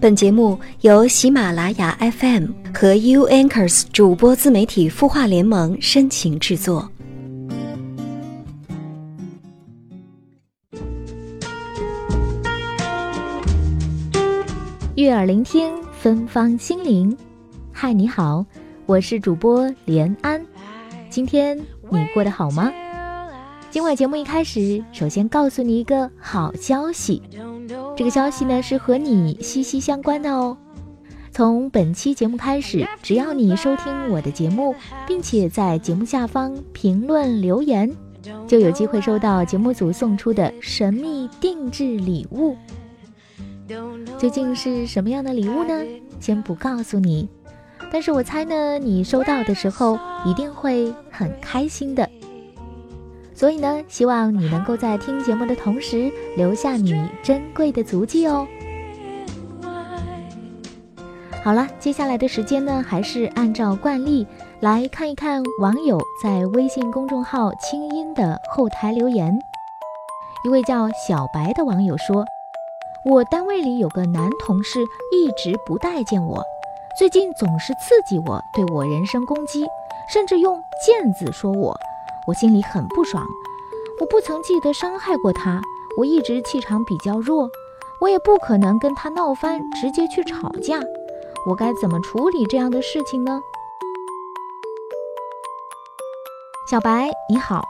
本节目由喜马拉雅 FM 和 U Anchors 主播自媒体孵化联盟深情制作。悦耳聆听，芬芳心灵。嗨，你好，我是主播连安。今天你过得好吗？今晚节目一开始，首先告诉你一个好消息。这个消息呢是和你息息相关的哦。从本期节目开始，只要你收听我的节目，并且在节目下方评论留言，就有机会收到节目组送出的神秘定制礼物。究竟是什么样的礼物呢？先不告诉你，但是我猜呢，你收到的时候一定会很开心的。所以呢，希望你能够在听节目的同时留下你珍贵的足迹哦。好了，接下来的时间呢，还是按照惯例来看一看网友在微信公众号“清音”的后台留言。一位叫小白的网友说：“我单位里有个男同事一直不待见我，最近总是刺激我，对我人身攻击，甚至用贱字说我。”我心里很不爽，我不曾记得伤害过他，我一直气场比较弱，我也不可能跟他闹翻，直接去吵架，我该怎么处理这样的事情呢？小白你好，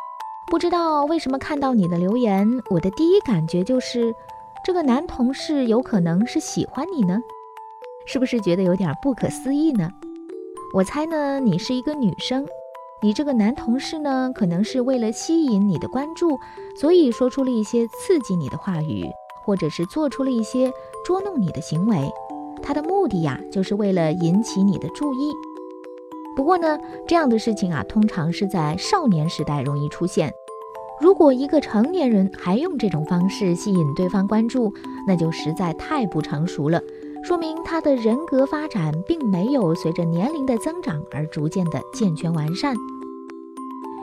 不知道为什么看到你的留言，我的第一感觉就是这个男同事有可能是喜欢你呢，是不是觉得有点不可思议呢？我猜呢，你是一个女生。你这个男同事呢，可能是为了吸引你的关注，所以说出了一些刺激你的话语，或者是做出了一些捉弄你的行为。他的目的呀，就是为了引起你的注意。不过呢，这样的事情啊，通常是在少年时代容易出现。如果一个成年人还用这种方式吸引对方关注，那就实在太不成熟了。说明他的人格发展并没有随着年龄的增长而逐渐的健全完善。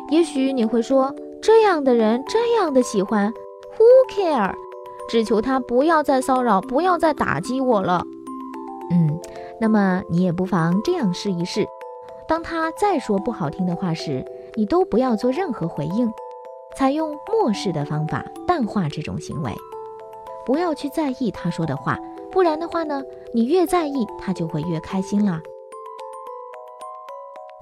也许你会说，这样的人这样的喜欢，Who care？只求他不要再骚扰，不要再打击我了。嗯，那么你也不妨这样试一试：当他再说不好听的话时，你都不要做任何回应，采用漠视的方法淡化这种行为，不要去在意他说的话。不然的话呢，你越在意，他就会越开心啦。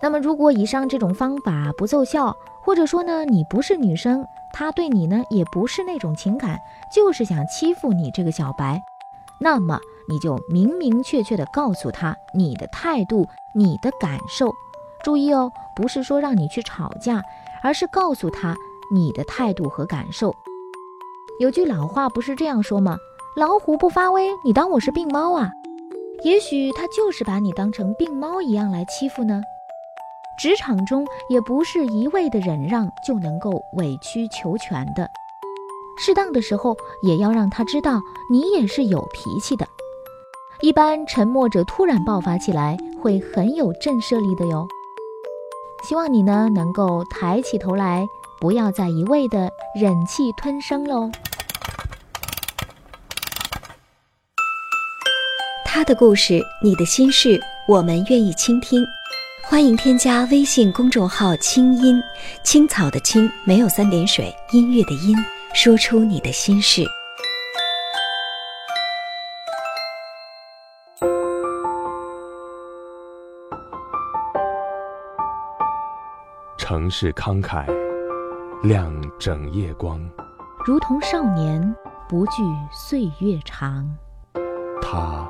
那么，如果以上这种方法不奏效，或者说呢，你不是女生，他对你呢也不是那种情感，就是想欺负你这个小白，那么你就明明确确的告诉他你的态度、你的感受。注意哦，不是说让你去吵架，而是告诉他你的态度和感受。有句老话不是这样说吗？老虎不发威，你当我是病猫啊？也许他就是把你当成病猫一样来欺负呢。职场中也不是一味的忍让就能够委曲求全的，适当的时候也要让他知道你也是有脾气的。一般沉默者突然爆发起来，会很有震慑力的哟。希望你呢能够抬起头来，不要再一味的忍气吞声喽。他的故事，你的心事，我们愿意倾听。欢迎添加微信公众号“清音青草”的青没有三点水，音乐的音，说出你的心事。城市慷慨，亮整夜光，如同少年不惧岁月长。他。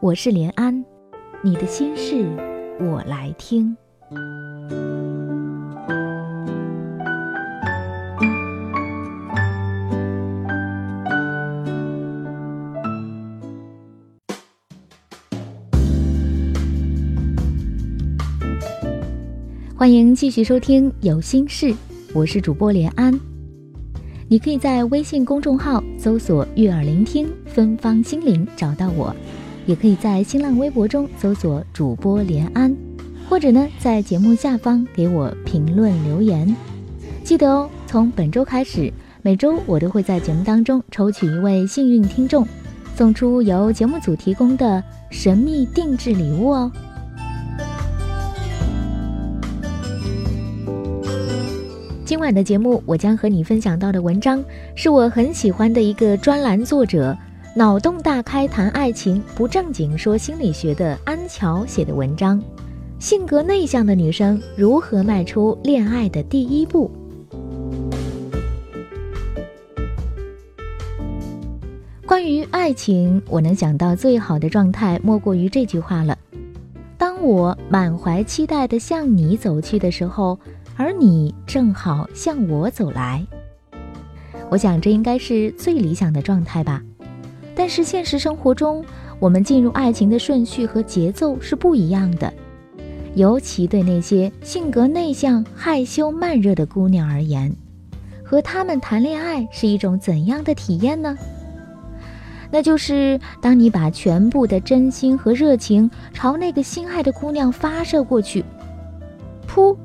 我是连安，你的心事我来听。欢迎继续收听《有心事》，我是主播连安。你可以在微信公众号搜索“悦耳聆听芬芳心灵”找到我。也可以在新浪微博中搜索主播连安，或者呢在节目下方给我评论留言。记得哦，从本周开始，每周我都会在节目当中抽取一位幸运听众，送出由节目组提供的神秘定制礼物哦。今晚的节目，我将和你分享到的文章，是我很喜欢的一个专栏作者，脑洞大开谈爱情，不正经说心理学的安乔写的文章。性格内向的女生如何迈出恋爱的第一步？关于爱情，我能想到最好的状态，莫过于这句话了：当我满怀期待的向你走去的时候。而你正好向我走来，我想这应该是最理想的状态吧。但是现实生活中，我们进入爱情的顺序和节奏是不一样的。尤其对那些性格内向、害羞、慢热的姑娘而言，和他们谈恋爱是一种怎样的体验呢？那就是当你把全部的真心和热情朝那个心爱的姑娘发射过去，噗。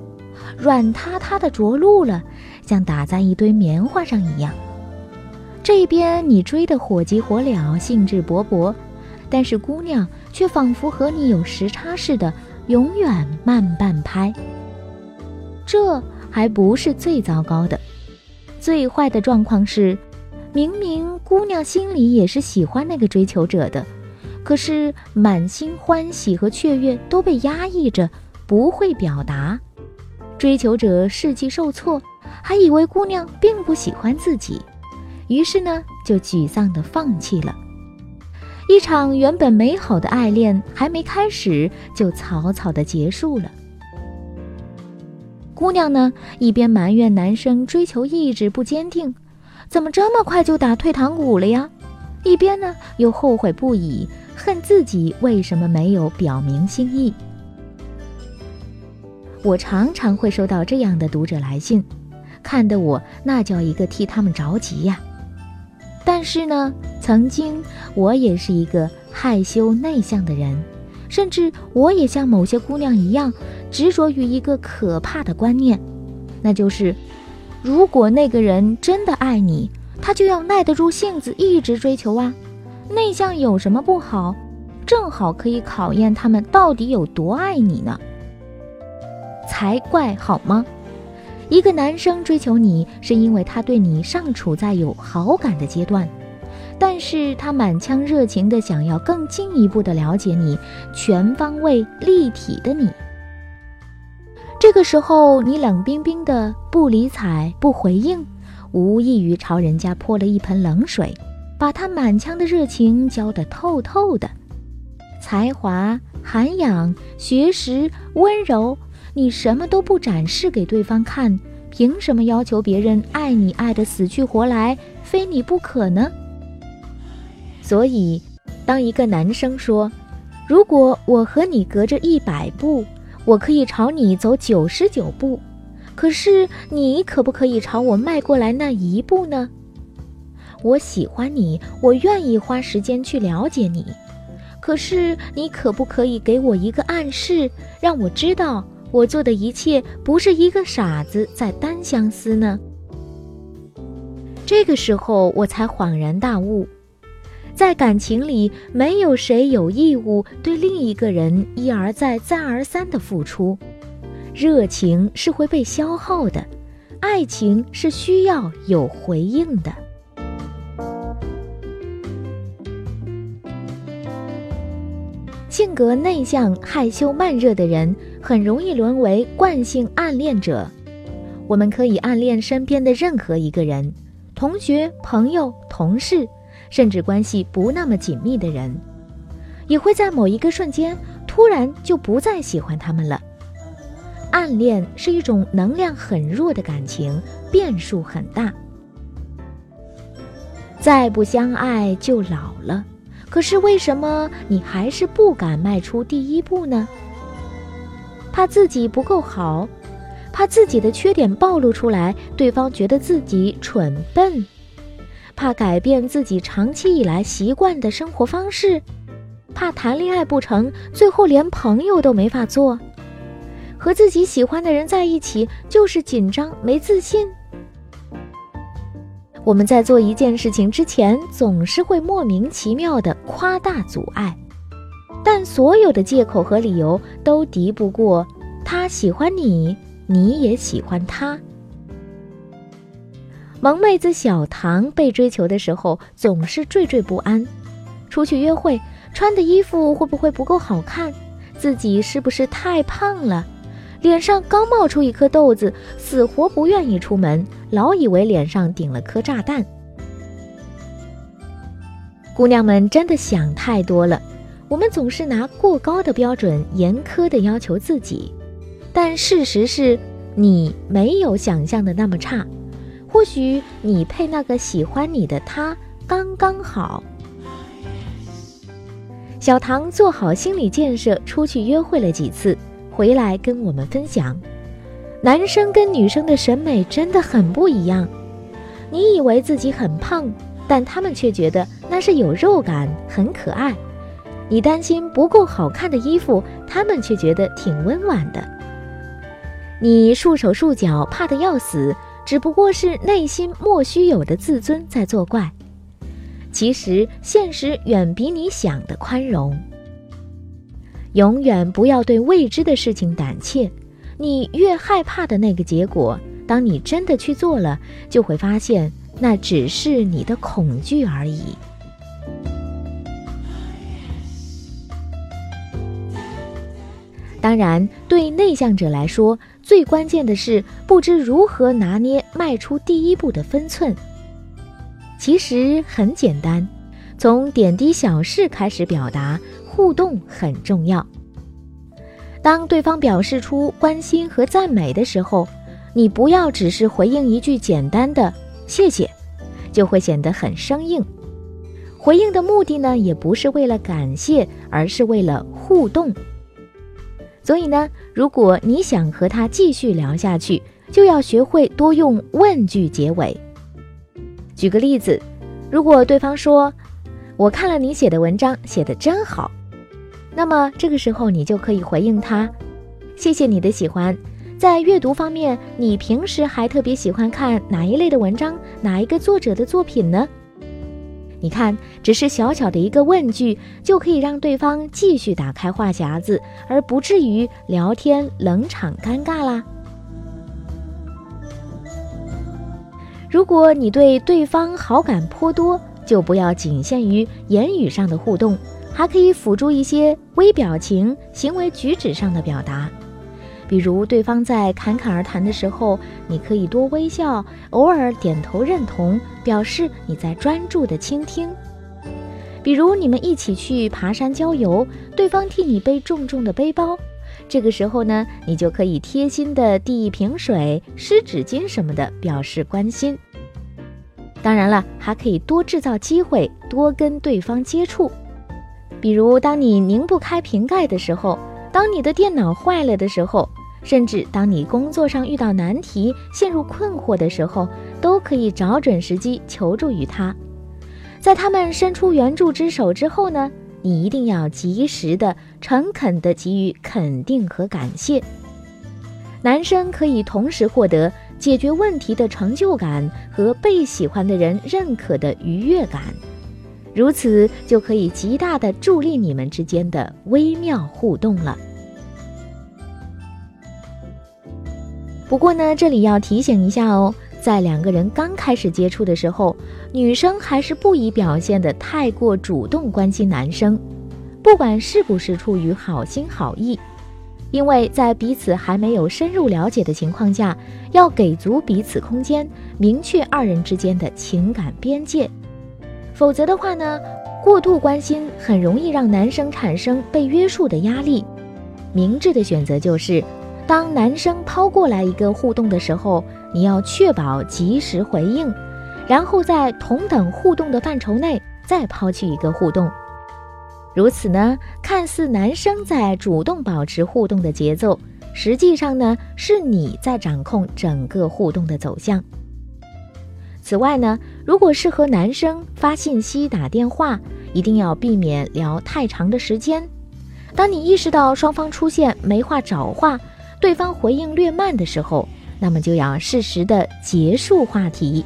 软塌塌的着陆了，像打在一堆棉花上一样。这边你追得火急火燎，兴致勃勃，但是姑娘却仿佛和你有时差似的，永远慢半拍。这还不是最糟糕的，最坏的状况是，明明姑娘心里也是喜欢那个追求者的，可是满心欢喜和雀跃都被压抑着，不会表达。追求者士气受挫，还以为姑娘并不喜欢自己，于是呢就沮丧地放弃了。一场原本美好的爱恋还没开始，就草草地结束了。姑娘呢一边埋怨男生追求意志不坚定，怎么这么快就打退堂鼓了呀？一边呢又后悔不已，恨自己为什么没有表明心意。我常常会收到这样的读者来信，看得我那叫一个替他们着急呀。但是呢，曾经我也是一个害羞内向的人，甚至我也像某些姑娘一样，执着于一个可怕的观念，那就是，如果那个人真的爱你，他就要耐得住性子一直追求啊。内向有什么不好？正好可以考验他们到底有多爱你呢。才怪好吗？一个男生追求你，是因为他对你尚处在有好感的阶段，但是他满腔热情的想要更进一步的了解你，全方位立体的你。这个时候，你冷冰冰的不理睬不回应，无异于朝人家泼了一盆冷水，把他满腔的热情浇得透透的。才华、涵养、学识、温柔。你什么都不展示给对方看，凭什么要求别人爱你爱得死去活来，非你不可呢？所以，当一个男生说：“如果我和你隔着一百步，我可以朝你走九十九步，可是你可不可以朝我迈过来那一步呢？”我喜欢你，我愿意花时间去了解你，可是你可不可以给我一个暗示，让我知道？我做的一切不是一个傻子在单相思呢。这个时候我才恍然大悟，在感情里，没有谁有义务对另一个人一而再、再而三的付出。热情是会被消耗的，爱情是需要有回应的。性格内向、害羞、慢热的人，很容易沦为惯性暗恋者。我们可以暗恋身边的任何一个人，同学、朋友、同事，甚至关系不那么紧密的人，也会在某一个瞬间突然就不再喜欢他们了。暗恋是一种能量很弱的感情，变数很大。再不相爱就老了。可是为什么你还是不敢迈出第一步呢？怕自己不够好，怕自己的缺点暴露出来，对方觉得自己蠢笨；怕改变自己长期以来习惯的生活方式；怕谈恋爱不成，最后连朋友都没法做；和自己喜欢的人在一起就是紧张没自信。我们在做一件事情之前，总是会莫名其妙的夸大阻碍，但所有的借口和理由都敌不过他喜欢你，你也喜欢他。萌妹子小唐被追求的时候总是惴惴不安，出去约会穿的衣服会不会不够好看？自己是不是太胖了？脸上刚冒出一颗痘子，死活不愿意出门，老以为脸上顶了颗炸弹。姑娘们真的想太多了，我们总是拿过高的标准严苛的要求自己，但事实是，你没有想象的那么差，或许你配那个喜欢你的他刚刚好。小唐做好心理建设，出去约会了几次。回来跟我们分享，男生跟女生的审美真的很不一样。你以为自己很胖，但他们却觉得那是有肉感，很可爱。你担心不够好看的衣服，他们却觉得挺温婉的。你束手束脚，怕得要死，只不过是内心莫须有的自尊在作怪。其实现实远比你想的宽容。永远不要对未知的事情胆怯，你越害怕的那个结果，当你真的去做了，就会发现那只是你的恐惧而已。当然，对内向者来说，最关键的是不知如何拿捏迈出第一步的分寸。其实很简单，从点滴小事开始表达。互动很重要。当对方表示出关心和赞美的时候，你不要只是回应一句简单的“谢谢”，就会显得很生硬。回应的目的呢，也不是为了感谢，而是为了互动。所以呢，如果你想和他继续聊下去，就要学会多用问句结尾。举个例子，如果对方说：“我看了你写的文章，写得真好。”那么这个时候，你就可以回应他：“谢谢你的喜欢。在阅读方面，你平时还特别喜欢看哪一类的文章，哪一个作者的作品呢？”你看，只是小小的一个问句，就可以让对方继续打开话匣子，而不至于聊天冷场尴尬啦。如果你对对方好感颇多，就不要仅限于言语上的互动。还可以辅助一些微表情、行为举止上的表达，比如对方在侃侃而谈的时候，你可以多微笑，偶尔点头认同，表示你在专注的倾听。比如你们一起去爬山郊游，对方替你背重重的背包，这个时候呢，你就可以贴心的递一瓶水、湿纸巾什么的，表示关心。当然了，还可以多制造机会，多跟对方接触。比如，当你拧不开瓶盖的时候，当你的电脑坏了的时候，甚至当你工作上遇到难题、陷入困惑的时候，都可以找准时机求助于他。在他们伸出援助之手之后呢，你一定要及时的、诚恳的给予肯定和感谢。男生可以同时获得解决问题的成就感和被喜欢的人认可的愉悦感。如此就可以极大的助力你们之间的微妙互动了。不过呢，这里要提醒一下哦，在两个人刚开始接触的时候，女生还是不宜表现的太过主动关心男生，不管是不是出于好心好意，因为在彼此还没有深入了解的情况下，要给足彼此空间，明确二人之间的情感边界。否则的话呢，过度关心很容易让男生产生被约束的压力。明智的选择就是，当男生抛过来一个互动的时候，你要确保及时回应，然后在同等互动的范畴内再抛去一个互动。如此呢，看似男生在主动保持互动的节奏，实际上呢，是你在掌控整个互动的走向。此外呢，如果是和男生发信息、打电话，一定要避免聊太长的时间。当你意识到双方出现没话找话，对方回应略慢的时候，那么就要适时的结束话题，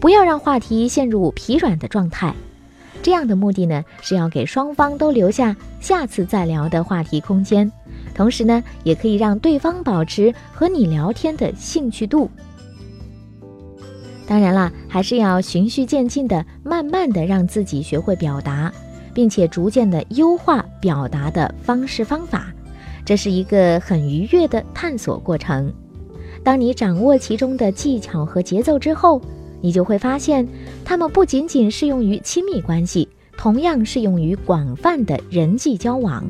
不要让话题陷入疲软的状态。这样的目的呢，是要给双方都留下下次再聊的话题空间，同时呢，也可以让对方保持和你聊天的兴趣度。当然啦，还是要循序渐进的，慢慢的让自己学会表达，并且逐渐的优化表达的方式方法，这是一个很愉悦的探索过程。当你掌握其中的技巧和节奏之后，你就会发现，它们不仅仅适用于亲密关系，同样适用于广泛的人际交往。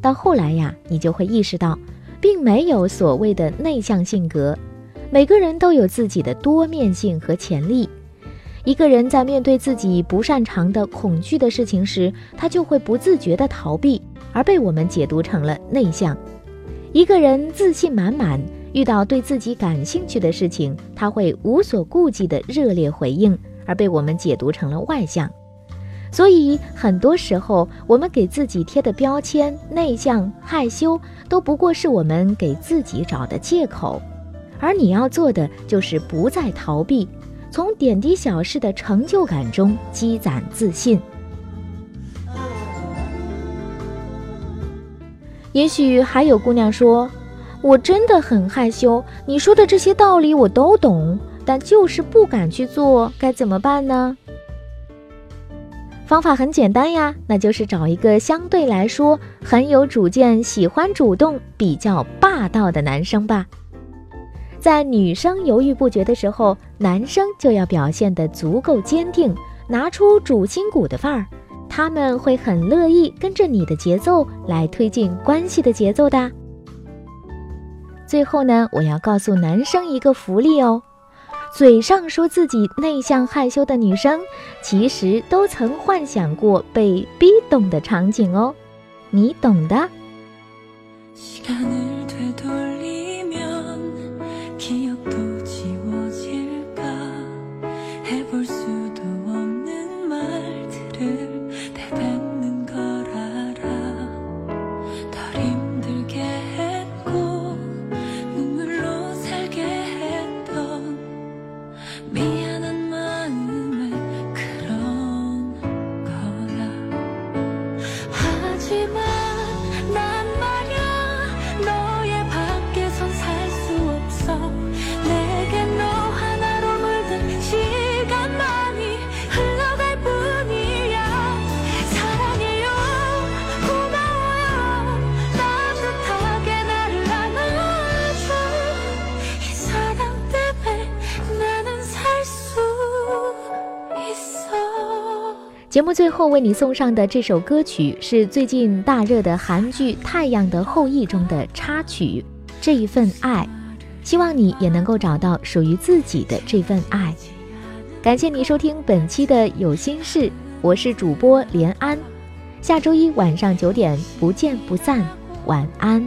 到后来呀，你就会意识到，并没有所谓的内向性格。每个人都有自己的多面性和潜力。一个人在面对自己不擅长的恐惧的事情时，他就会不自觉地逃避，而被我们解读成了内向。一个人自信满满，遇到对自己感兴趣的事情，他会无所顾忌地热烈回应，而被我们解读成了外向。所以，很多时候我们给自己贴的标签——内向、害羞，都不过是我们给自己找的借口。而你要做的就是不再逃避，从点滴小事的成就感中积攒自信。也许还有姑娘说：“我真的很害羞，你说的这些道理我都懂，但就是不敢去做，该怎么办呢？”方法很简单呀，那就是找一个相对来说很有主见、喜欢主动、比较霸道的男生吧。在女生犹豫不决的时候，男生就要表现得足够坚定，拿出主心骨的范儿，他们会很乐意跟着你的节奏来推进关系的节奏的。最后呢，我要告诉男生一个福利哦，嘴上说自己内向害羞的女生，其实都曾幻想过被逼懂的场景哦，你懂的。节目最后为你送上的这首歌曲是最近大热的韩剧《太阳的后裔》中的插曲，《这一份爱》，希望你也能够找到属于自己的这份爱。感谢你收听本期的有心事，我是主播连安，下周一晚上九点不见不散，晚安。